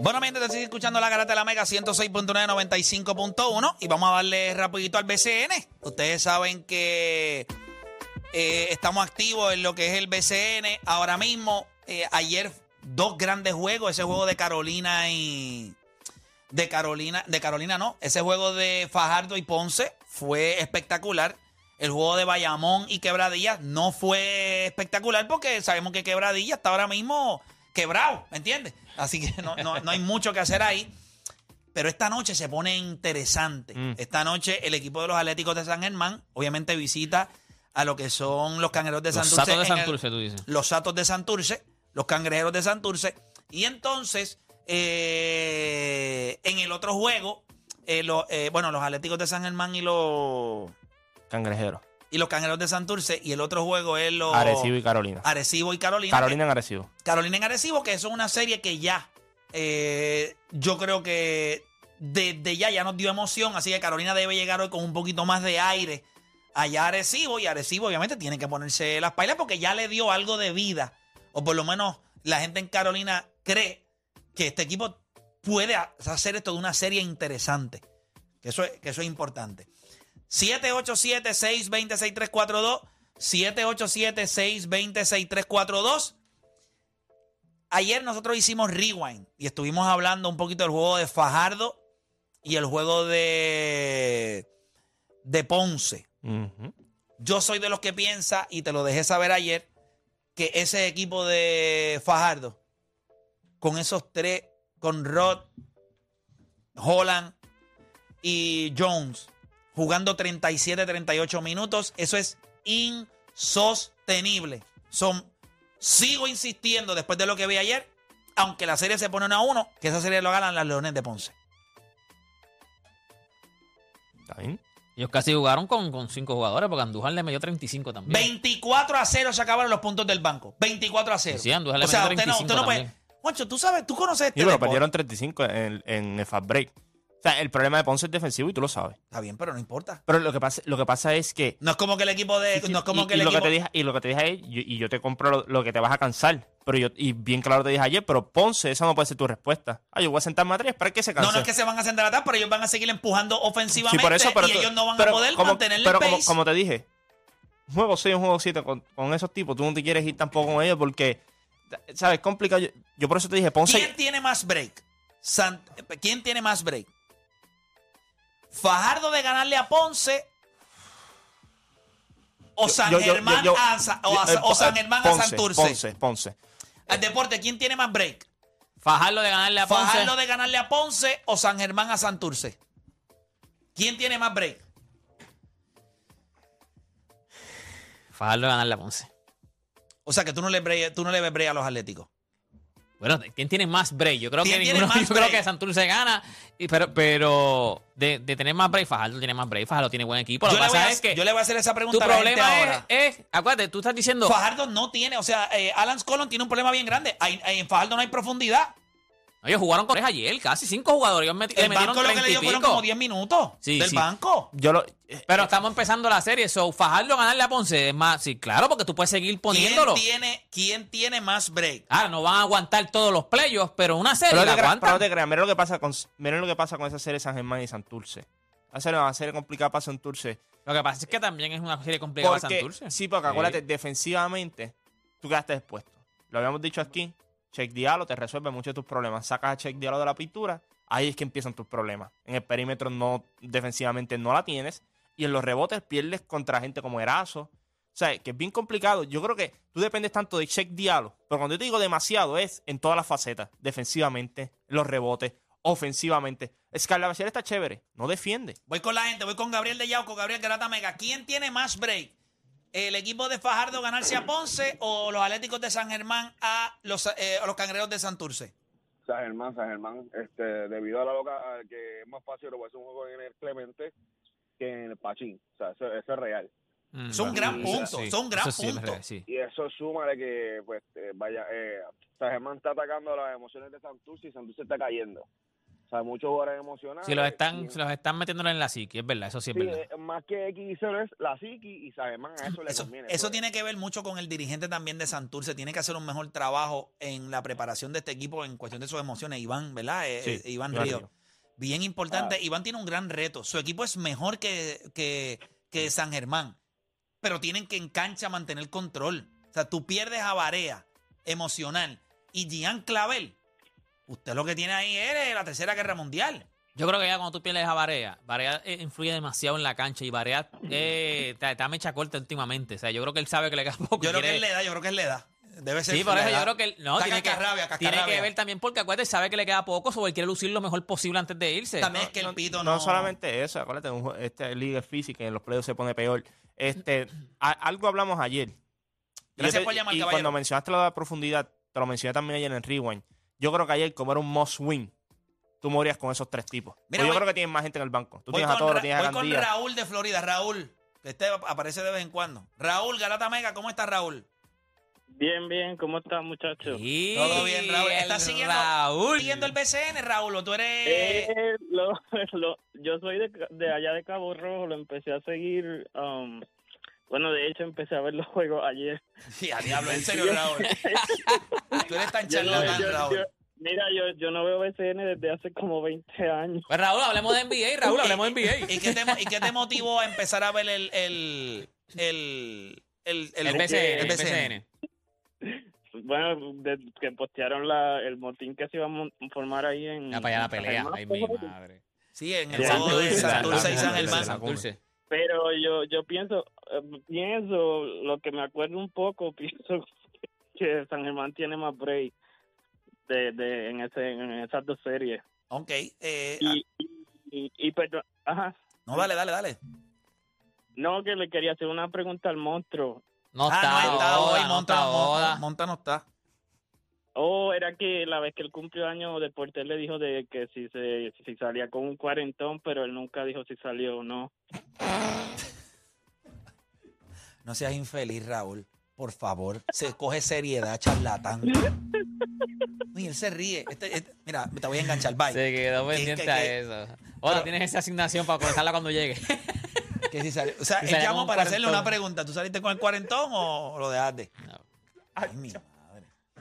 Bueno, mientras te sigue escuchando la garata de la Mega 106.995.1 y vamos a darle rapidito al BCN. Ustedes saben que eh, estamos activos en lo que es el BCN. Ahora mismo, eh, ayer dos grandes juegos, ese juego de Carolina y... De Carolina, de Carolina no, ese juego de Fajardo y Ponce fue espectacular. El juego de Bayamón y Quebradilla no fue espectacular porque sabemos que Quebradilla está ahora mismo quebrado, ¿me entiendes? Así que no, no, no hay mucho que hacer ahí. Pero esta noche se pone interesante. Mm. Esta noche el equipo de los Atléticos de San Germán obviamente visita a lo que son los cangrejeros de Los Santurce. Satos de en el- Santurce, tú dices. los Satos de Santurce, los Cangrejeros de Santurce. Y entonces, eh, en el otro juego, eh, lo- eh, bueno, los Atléticos de San Germán y los, Cangrejero. Y los Cangrejeros de Santurce. Y el otro juego es los Arecibo y Carolina. Arecibo y Carolina. Carolina en Arecibo. Carolina en Arecibo, que eso es una serie que ya, eh, yo creo que desde ya ya nos dio emoción, así que Carolina debe llegar hoy con un poquito más de aire allá a Arecibo, y Arecibo obviamente tiene que ponerse las pailas porque ya le dio algo de vida, o por lo menos la gente en Carolina cree que este equipo puede ha- hacer esto de una serie interesante, que eso es, que eso es importante. 787-620-6342, 787-620-6342. Ayer nosotros hicimos rewind y estuvimos hablando un poquito del juego de Fajardo y el juego de, de Ponce. Yo soy de los que piensa, y te lo dejé saber ayer, que ese equipo de Fajardo, con esos tres, con Rod, Holland y Jones, jugando 37, 38 minutos, eso es insostenible. Son, sigo insistiendo después de lo que vi ayer, aunque la serie se pone 1 a 1, que esa serie lo ganan las Leones de Ponce. ¿Está bien? Ellos casi jugaron con, con cinco jugadores porque Andújar le metió 35 también. 24 a 0 se acabaron los puntos del banco. 24 a 0. Sí, Andújar le o sea, metió usted no, 35 usted no puede. también. Juancho, tú sabes, tú conoces este Sí, pero deporte. perdieron 35 en, en el fast break. O sea, el problema de Ponce es defensivo y tú lo sabes. Está bien, pero no importa. Pero lo que pasa, lo que pasa es que. No es como que el equipo de. No es como y, que el y lo que te dije, y lo que te dije es, yo- y yo te compro lo, lo que te vas a cansar. Pero yo, y bien claro te dije ayer, pero Ponce, esa no puede ser tu respuesta. Ah, yo voy a sentarme atrás para que se canse. no, no es que se van a sentar atrás, pero ellos van a seguir empujando ofensivamente Sí, por eso, pero y tú- ellos no van pero a poder como- mantener Pero el como, pace. como te dije, juego 6, un juego 7 con, con esos tipos, tú no te quieres ir tampoco con ellos porque, ¿sabes? Complicado. Yo, yo por eso te dije, Ponce. ¿Quién tiene más break? ¿Quién tiene más break? Fajardo de ganarle a Ponce o San yo- yo- Germán yo- a, Sa- o, a- yo- o San Germán Ponce, a Santurce. Ponce, Ponce. Al deporte, ¿quién tiene más break? Fajardo de ganarle a Ponce. Fajardo de ganarle a Ponce o San Germán a Santurce. ¿Quién tiene más break? Fajardo de ganarle a Ponce. O sea que tú no le, break- tú no le ves break a los atléticos. Bueno, ¿quién tiene más break? Yo creo que ¿Quién tiene ninguno, yo creo que Santurce gana, y- pero, pero de, de tener más break, Fajardo tiene más break, Fajardo tiene buen equipo. Lo Yo que le, voy pasa a, es que yo le voy a hacer esa tu pregunta a la gente problema es, ahora. es, acuérdate, tú estás diciendo, Fajardo no tiene, o sea, eh, Alan Colon tiene un problema bien grande. Hay- hay- en Fajardo no hay profundidad. Ellos jugaron con tres ayer, casi cinco jugadores, ellos El banco lo que le 30 y dio fueron como 10 minutos Sí, del sí. banco. Yo lo. eh, Pero estamos empezando la serie, so Fajardo ganarle a Ponce es más, sí, claro, porque tú puedes seguir ¿Quién poniéndolo. tiene, ¿Quién tiene más break? Ahora, no van a aguantar todos los playoffs, pero una serie Pero la te aguantan. pero no te creas, mira lo que pasa con, mira lo que pasa con esa serie San Germán y Santurce. Va a ser una serie complicada para Santurce. Lo que pasa es que también es una serie complicada para Porque, Santurce. sí, porque acuérdate, defensivamente, tú quedaste expuesto. Lo habíamos dicho aquí. Check Diallo te resuelve muchos de tus problemas. Sacas a Check Diallo de la pintura, ahí es que empiezan tus problemas. En el perímetro no, defensivamente no la tienes. Y en los rebotes pierdes contra gente como Erazo. O sea, que es bien complicado. Yo creo que tú dependes tanto de Check Diallo. Pero cuando yo te digo demasiado, es en todas las facetas. Defensivamente, los rebotes, ofensivamente. Bachiller está chévere. No defiende. Voy con la gente, voy con Gabriel de Yauco, Gabriel Garata Mega. ¿Quién tiene más break? ¿El equipo de Fajardo ganarse a Ponce o los Atléticos de San Germán a los, eh, a los Cangrejeros de Santurce? San Germán, San Germán, este, debido a la loca, a que es más fácil robarse un juego en el Clemente que en el Pachín. O sea, eso, eso es real. Mm, Es un gran sí, punto, sí. es un gran sí es punto. real, sí. Y eso suma de que, pues, eh, vaya, eh, San Germán está atacando las emociones de Santurce y Santurce está cayendo. O sea, muchos jugadores emocionados. Si los están, y- si los están metiéndole en la psique, es verdad, eso sí es Sí, verdad. eh, más que X y es la psiqui y Sagerman a eso le Eso, conviene. eso pues. tiene que ver mucho con el dirigente también de Santurce. Tiene que hacer un mejor trabajo en la preparación de este equipo en cuestión de sus emociones. Iván, ¿verdad? Eh, Sí, eh, Iván, Río. Río. Bien importante. Ah. Iván tiene un gran reto. Su equipo es mejor que, que, que San Germán. Pero tienen que en cancha mantener control. O sea, tú pierdes a Barea emocional. Y Gian Clavel, usted lo que tiene ahí es la tercera guerra mundial. Yo creo que ya cuando tú pierdes a Barea, Barea eh, influye demasiado en la cancha y Barea eh, está, mecha corta últimamente. O sea, yo creo que él sabe que le queda poco. Yo creo que él le da, yo creo que él le da. Debe ser. Sí, por eso yo creo que él, no, tiene que, cascarrabia, tiene que ver también porque acuérdate, sabe que le queda poco, sobre él quiere lucir lo mejor posible antes de irse. También es que el no, pito no no. solamente eso, acuérdate, un, este liga es física y en los playoffs se pone peor. Este, a- algo hablamos ayer. Gracias Y por llamar, Y caballero. cuando mencionaste lo de la profundidad, te lo mencioné también ayer en Rewind. Yo creo que ayer, como era un must win, tú morías con esos tres tipos. Mira, yo creo que tienes más gente en el banco. Tú Voy tienes a con todos, tienes a voy con Gandía. Raúl de Florida. Raúl, que este aparece de vez en cuando. Raúl, Galata Mega, ¿cómo está Raúl? Bien, bien, ¿cómo están muchachos? Sí, Todo bien, Raúl. ¿Estás siguiendo- Raúl. ¿Siguiendo el BCN, Raúl? ¿O tú eres...? Eh, lo- lo- yo soy de, de allá de Cabo Rojo, lo empecé a seguir, um, bueno, de hecho empecé a ver los juegos ayer. Sí, a diablo, en serio, Raúl. tú eres tan Yo no- charlatán, yo- Raúl. yo- mira, yo, yo no veo BCN desde hace como 20 años. Pues Raúl, hablemos de NBA, Raúl, hablemos de NBA. ¿Y qué, te, mo- ¿Y qué te motivó a empezar a ver el... el, el, el, El BCN, el BCN? BCN. Bueno, que postearon la, el motín que se iba a formar ahí en... Ya para allá la San pelea. Ay, mi madre. Sí, en el juego de Santurce, Santurce y San Germán. Pero yo, yo pienso, eh, pienso, lo que me acuerdo un poco, pienso que San Germán tiene más break de, de, en, ese, en esas dos series. Ok. eh, Y, y, y perdón, ajá, no, dale, dale, dale. no, que le quería hacer una pregunta al monstruo. No ah, está, no está hoy, no Monta, está Monta, Oda. Monta no está. Oh, era que la vez que él cumplió años, Deportes le dijo de que si se si salía con un cuarentón, pero él nunca dijo si salió o no. No seas infeliz, Raúl. Por favor, se coge seriedad, charlatán. Y él se ríe. Este- este- mira, te voy a enganchar. Bye. Se quedó ¿Qué- pendiente qué- a eso. Oda, tienes esa asignación para conectarla cuando llegue. Que si sale- o sea, Si él llamó para hacerle una pregunta. ¿Tú saliste con el cuarentón o lo dejaste? No. Ay, mi madre.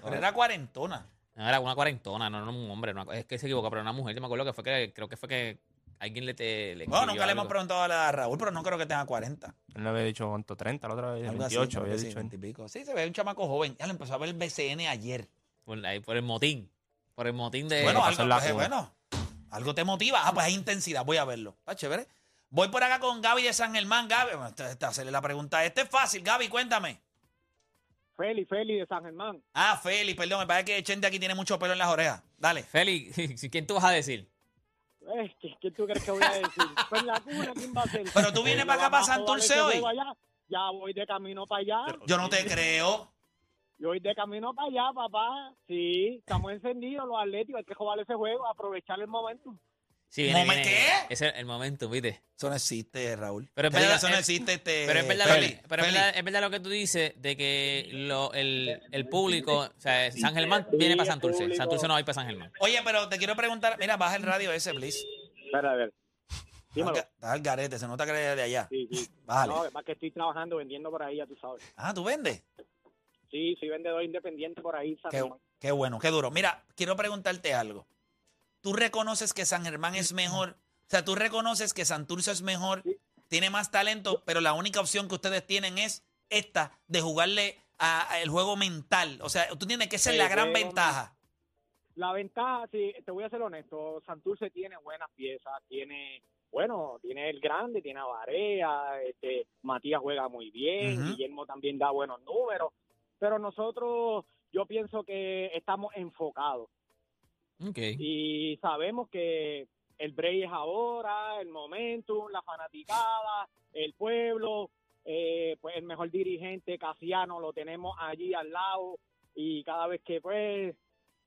Pero era cuarentona. No, era una cuarentona, no, no un hombre. no, es que se equivocó, pero una mujer. Yo me acuerdo que fue que, creo que fue que alguien le, te, le nunca le hemos preguntado a Raúl, pero no creo que tenga 40. Él no había dicho cuánto, 30, la otra vez, Algo así, 28, creo había que sí, dicho. 20 y pico. Sí, se ve un chamaco joven. Ya lo empezó a ver el BCN ayer. Por, ahí, por el motín. Por el motín de. bueno, algo, pues, bueno, algo te motiva. Ah, pues hay intensidad. Voy a verlo. Está chévere. Voy por acá con Gaby de San Germán. Gaby, bueno, hacerle la pregunta. Este es fácil. Gaby, cuéntame. Feli, Feli de San Germán. Ah, Feli, perdón. Me parece que Chente aquí tiene mucho pelo en las orejas. Dale. Feli, ¿quién tú vas a decir? Eh, ¿qué, qué tú crees que voy a decir? Pues la cuna, ¿quién va a ser? Pero tú vienes para acá, para Santurce hoy. allá. Ya voy de camino para allá. Yo no te creo. Yo voy de camino para allá, papá. Sí, estamos encendidos los atléticos. Hay que jugar ese juego, aprovechar el momento. Sí, viene, ¿Momen viene. qué? Ese es el momento, ¿viste? Eso no existe, Raúl. Pero es verdad- eso no existe. Este, Pero es verdad, Feli, lo que- pero es Feli. verdad, es verdad lo que tú dices de que lo, el, el público, o sea, San Germán viene para Santurce. Santurce no va a ir para San Germán. Oye, pero te quiero preguntar. Mira, baja el radio ese, please. Espera, a ver. Dímelo. Está al garete. Se nota que eres de allá. Sí, sí. Vale. No, es más que estoy trabajando, vendiendo por ahí, ya tú sabes. Ah, ¿tú vendes? Sí, soy vendedor independiente por ahí, San Qué, Germán. qué bueno, qué duro. Mira, quiero preguntarte algo. ¿Tú reconoces que San Germán es mejor? O sea, ¿tú reconoces que Santurce es mejor, tiene más talento, pero la única opción que ustedes tienen es esta, de jugarle a, a el juego mental? O sea, tú tienes que ser la gran juego ventaja. La ventaja, sí, te voy a ser honesto, Santurce tiene buenas piezas, tiene, bueno, tiene el grande, tiene a Varea, este, Matías juega muy bien. Guillermo también da buenos números, pero nosotros, yo pienso que estamos enfocados Y sabemos que el break es ahora, el momentum, la fanaticada, el pueblo, eh, pues el mejor dirigente, Casiano, lo tenemos allí al lado y cada vez que pues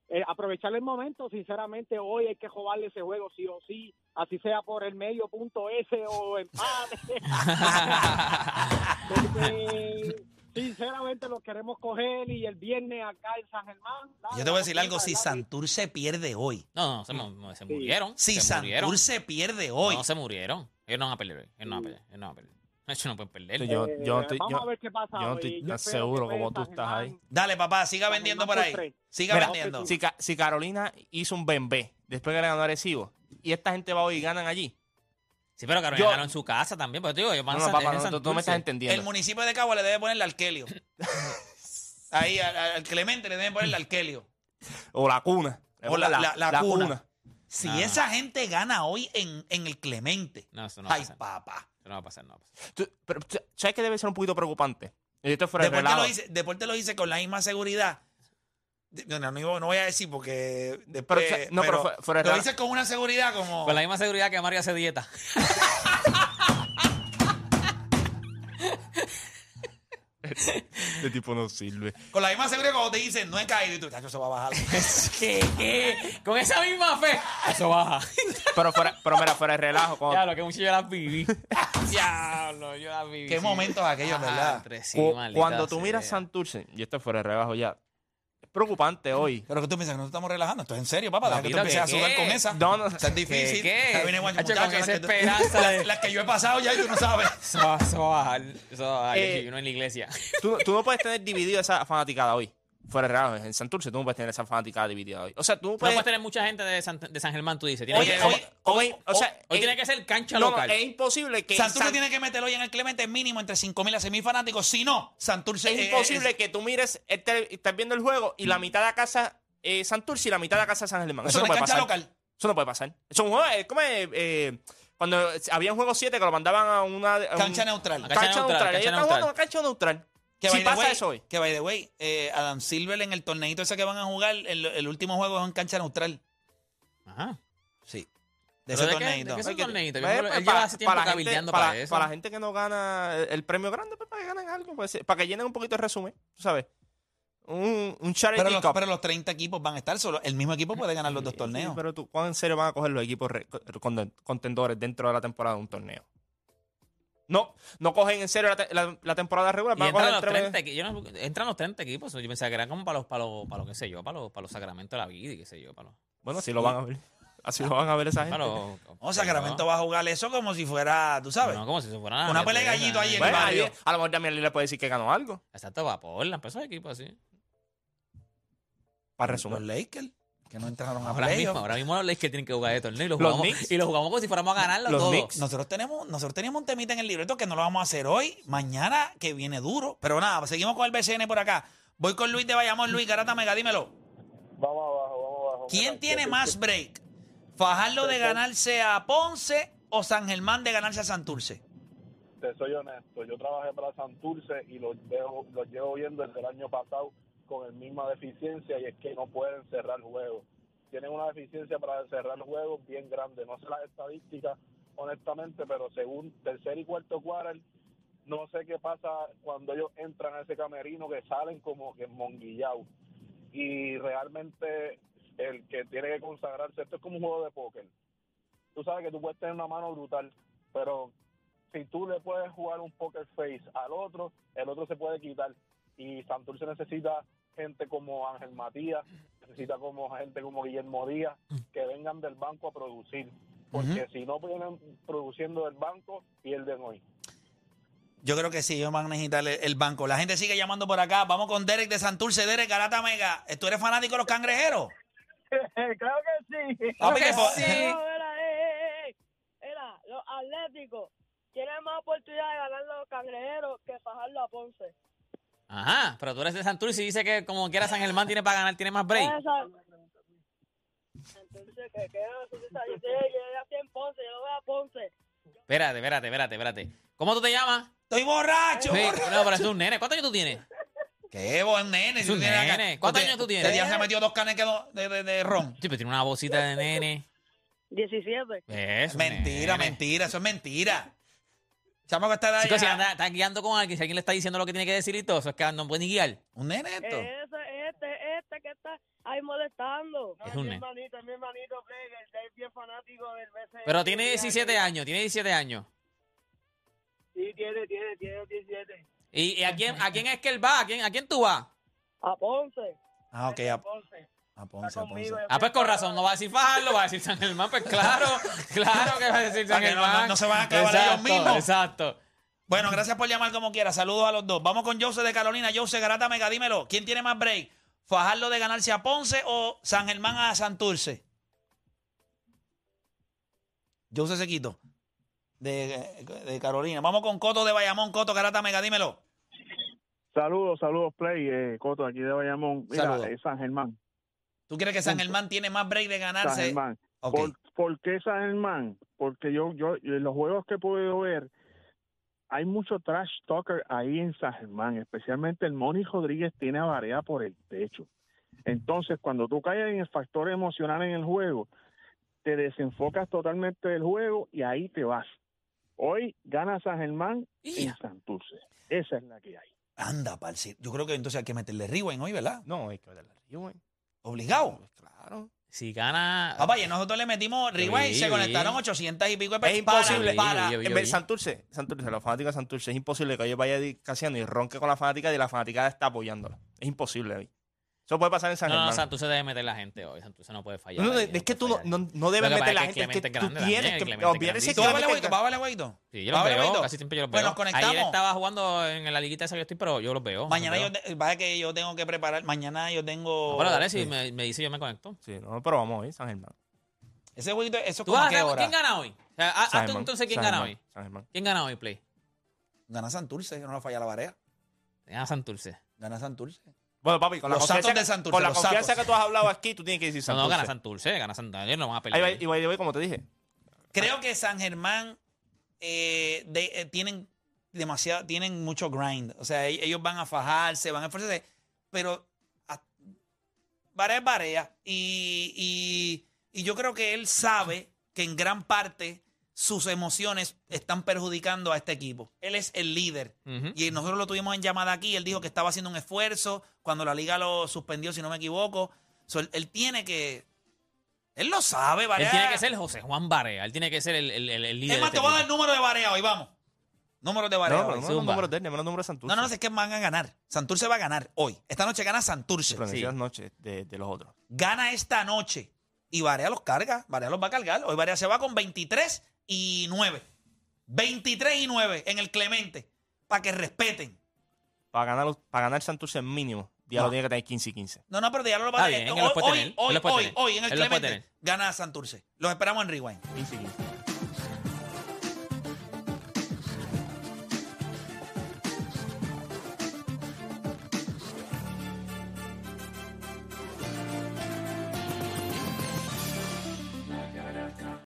eh, aprovechar el momento, sinceramente hoy hay que jugarle ese juego sí o sí, así sea por el medio punto S o empate. Porque sinceramente los queremos coger y el viernes acá en San Germán. dale, Yo te voy a decir algo, si dale. Santurce pierde hoy, No, no, se, mu- no, se murieron. si se murieron. Santurce pierde hoy, No, se murieron. Ellos no van a perder hoy. Ellos no van a perder. Ellos no van a perder. Ellos no pueden perder. Yo, Eh, yo no estoy, vamos yo- a ver qué pasa yo no hoy. estoy Yo tan espero seguro que como tú estás ahí. Germán. dale papá, siga San vendiendo Germán por ahí, por tres. siga Mira, vendiendo. si, Ca- si Carolina hizo un bembé después que le ganó a Arecibo y esta gente va hoy y ganan allí. Sí, pero Carolina Yo- ganó en su casa también. Pero te digo, van No, no, papá, no, tú- tú no me estás entendiendo. El municipio de Cagua le debe poner el alquelio. Ahí al, al Clemente le deben poner el alquelio. O la cuna. O la- la- la cuna. Si No. esa gente gana hoy en, en el Clemente, No, eso no va a ay pasar. papá. Eso no va a pasar, no va a pasar. Tú- pero, ¿Sabes que debe ser un poquito preocupante? Y esto fuera de Después te, lo hice, después te lo hice con la misma seguridad. No, no, no voy a decir porque Pero, después, o sea, no, pero fue- fuera de lo hice con una seguridad como Con la misma seguridad que Mario hace dieta. Este tipo no sirve. con la misma seguridad como te dicen no he caído y tú "Tacho, eso va a bajar ¿Qué? ¿Qué? Con esa misma fe. Eso baja. Pero, fuera, pero mira, fuera de relajo. cuando- Ya, lo que mucho yo las viví. Diablo, yo las viví. qué sí. momentos aquellos Ajá, verdad entre sí, cu- maldita cuando tú miras Santurce, y esto es fuera de relajo ya, preocupante hoy. pero que tú piensas que nos estamos relajando esto es en serio papá deja que tú Papito, empieces a ¿qué, sudar qué? con esa No, no. o sea, es difícil ¿Qué? Ahí viene guacho, Hacho, con muchacho, esa las que tú- esperanza de- las- las que yo he pasado ya y tú no sabes Eso va, eso va a bajar. Eso va a bajar. Eh, y uno en la iglesia. Tú, tú no puedes tener dividido esa fanaticada hoy. Fuera de relajo, en Santurce tú no puedes tener esa fanaticada dividida hoy. O sea, tú no No puedes... puedes tener mucha gente de San, de San Germán, tú dices. Tiene que, o sea, hoy tiene que ser cancha no, no, local. es imposible que... Santurce San- tiene que meterlo hoy en el Clemente mínimo entre 5.000 a 6.000 fanáticos si no Santurce Es eh, imposible es- que tú mires, el tele- estás viendo el juego y la mitad de la casa eh, Santurce y la mitad de la casa San Germán. Eso, eso no puede cancha pasar. local Eso no puede pasar. Eso es un juego, es como eh, eh, cuando había un juego 7 que lo mandaban a una... a un- cancha neutral Cancha Cancha, neutral, neutral. cancha neutral. cancha neutral. Que si by the pasa way, eso hoy. Que by the way, eh, Adam Silver en el torneito ese que van a jugar, el, el último juego es en cancha neutral. Ajá. Sí. De ¿Pero ese torneito. Para- la gente- cabildeando para, para eso. para la gente que no gana el, premio grande, pues para que ganen algo, pues, para que llenen un poquito el resumen, tú sabes. Un, un charity Pero los, cup. pero los 30 equipos van a estar solo. El mismo equipo puede ganar los dos Sí, torneos. pero tú, ¿cuán en serio van a coger los equipos re- con- contendores dentro de la temporada de un torneo? No, no cogen en serio la, te- la- la temporada regular. Van a coger entran los, entre- 30, equi- yo no- entran los 30 equipos. Yo pensaba que eran como para los, para los, para los qué sé yo, para los, para los sacramentos de la vida y qué sé yo. Para los, Bueno, así lo van a ver. Así lo van a ver esa gente. para los, O Sacramento va a jugar eso como si fuera, tú sabes. No, como si se fuera Una pelea de gallito ahí en el ahí, barrio. a lo mejor Damián Lee le puede decir que ganó algo. Exacto, va por la esos equipos así. Para Los resumir. Lakers, que no entraron a Ahora mismo, playoff. ahora mismo los Lakers tienen que jugar de torneo y lo Los jugamos, Knicks. y lo jugamos como si fuéramos a ganarlo Los todo. Knicks. Nosotros tenemos, nosotros teníamos un temita en el libreto que no lo vamos a hacer hoy, mañana que viene duro. Pero nada, seguimos con el BCN por acá. Voy con Luis de Bayamón. Luis Garata Mega, dímelo. Vamos abajo, vamos abajo. ¿Quién tiene más break? ¿Fajarlo de ganarse a Ponce o San Germán de ganarse a Santurce? te soy honesto, yo trabajé para Santurce y los, veo, los llevo viendo desde el año pasado con la misma deficiencia y es que no pueden cerrar juegos. Tienen una deficiencia para cerrar juegos bien grande. No sé las estadísticas, honestamente, pero según tercer y cuarto quarter, no sé qué pasa cuando ellos entran a ese camerino que salen como que monguillao. Y realmente el que tiene que consagrarse, esto es como un juego de póker. Tú sabes que tú puedes tener una mano brutal, pero si tú le puedes jugar un poker face al otro, el otro se puede quitar. Y Santurce necesita gente como Ángel Matías, necesita como gente como Guillermo Díaz, que vengan del banco a producir. Porque si no vienen produciendo del banco, pierden hoy. Yo creo que sí, ellos van a necesitar el, el banco. La gente sigue llamando por acá. Vamos con Derek de Santurce. Derek, Garata Mega. ¿Tú eres fanático de los cangrejeros? claro que sí. Que. No, mira, eh, eh, eh. Los atléticos tienen más oportunidad de ganar los cangrejeros que fajarlo a Ponce. Ajá, pero tú eres de Santurce y dice que como quiera San Germán tiene para ganar, tiene más break. Entonces, que qué eso, sea, yo yo nací en Ponce, yo voy a Ponce. Espérate, espérate, espérate, espérate. ¿Cómo tú te llamas? Estoy borracho. Sí, borracho. no, pero es un nene. ¿Cuántos años tú tienes? Qué buen nene. Es un nene. ¿Cuántos años tú tienes? Este día se metió dos canes de, de, de ron. Sí, pero tiene una vocita de nene. 17. Es un Mentira, nene. mentira. Eso es mentira. Chamaco está Chicos, si anda, está guiando con alguien, si alguien le está diciendo lo que tiene que decir y todo, eso es que no puede ni guiar. Un nene esto. Ese, este, este que está ahí molestando. Es un mi nene. hermanito, es mi hermanito es bien fanático del BCN. Pero tiene 17 años, tiene 17 años. Sí, tiene, tiene, tiene 17. ¿Y, y a, quién, a quién es que él va? ¿A quién, ¿A quién tú vas? A Ponce. Ah, ok, a, Ponce. A Ponce, a Ponce. Ah, pues con razón, no va a decir Fajardo, va a decir San Germán, pues claro, claro que va a decir San no- Germán. no- no se van a clavar ellos Exacto, mismos. Exacto. Bueno, gracias por llamar como quiera. Saludos a los dos. Vamos con Jose de Carolina. Jose Garata Mega, dímelo. ¿Quién tiene más break? ¿Fajardo de ganarse a Ponce o San Germán a Santurce? Jose se quitó. De, de Carolina. Vamos con Coto de Bayamón. Coto Garata Mega, dímelo. Saludos, saludos, Play, eh, Coto, aquí de Bayamón. Mira, eh, San Germán. ¿Tú crees que San Germán tiene más break de San ganarse? Germán. Ok. ¿Por, por qué San Germán? Porque yo, yo, en los juegos que he podido ver, hay mucho trash talker ahí en San Germán, especialmente el Moni Rodríguez tiene a Barea por el techo. Entonces, cuando tú caes en el factor emocional en el juego, te desenfocas totalmente del juego y ahí te vas. Hoy gana San Germán Ya. en Santurce. Esa es la que hay. Anda, parce. Yo creo que entonces hay que meterle rewind hoy, ¿verdad? No, hay que meterle rewind. Obligado. Pues claro. Si gana. Papá, y nosotros le metimos rewind se conectaron 800 y pico de Es personas imposible. para- Yo- yo- En vez- Santurce, Santurce, los fanáticos de Santurce, es imposible que ellos vayan caseando y ronque con la fanática y la fanática está apoyándola. Es imposible hoy. Eso puede pasar en San No, no, Germán. Santurce debe meter la gente hoy. Santurce no puede fallar. No, no, ahí, es que tú no, no, no debes Lo que meter la gente. Es que tú tienes que. Olvídate grandísimo. ¿Tú vas a hueito? Sí, yo ¿Vas los veo, casi siempre yo los Pues veo. nos conectamos. Ayer estaba jugando en la liguita esa que estoy, pero yo los veo. Mañana los yo, vaya que yo tengo que preparar. Mañana yo tengo. Bueno, dale, si me, me dice yo me conecto. Sí, no, pero vamos hoy, San Germán. Ese jueguito, eso es ¿Tú como vas a a qué hora. quién gana hoy? O sea, tú entonces quién San gana hoy. San Germán. ¿Quién gana hoy, Play? Gana Santurce, no nos falla la barea. Gana Santurce. Gana Santurce. Bueno, papi, con la Los Santos de que- Santurce, con la los confianza Santos. que tú has hablado aquí, tú tienes que decir No, Santurce. no, gana Santurce. Gana Santurce. No van a Ahí perder. va, y way, como te dije. Creo que San Germán eh, de- eh, tienen demasiado, tienen mucho grind. O sea, e- ellos van a fajarse, van a esforzarse, pero a- Barea es Barea. Y, y- y yo creo que él sabe que en gran parte sus emociones están perjudicando a este equipo. Él es el líder. Y nosotros lo tuvimos en llamada aquí. Él dijo que estaba haciendo un esfuerzo cuando la liga lo suspendió, si no me equivoco. So, él, él tiene que. Él lo sabe, Él Barea. tiene que ser José Juan Barea. Él tiene que ser el, el, el, el líder. Es más, de te este voy a dar el número de Barea hoy, vamos. Números de Barea No, no, hoy. no, los números de él, no los números de Santurce. No, no, no, es que van a ganar. Santurce va a ganar hoy. Esta noche gana Santurce. Pero Sí. necesitas noches de, de los otros. Gana esta noche. Y Barea los carga. Barea los va a cargar. Hoy Barea se va con 23 y 9. 23 y 9 en el Clemente. Para que respeten. Para ganar, para ganar Santurce mínimo, Diablo No. tiene que tener 15 y 15. No, no, pero ya lo va a Está tener. Hoy, hoy, hoy, hoy en el Clemente gana Santurce. Los esperamos en Rewind. 15 y 15.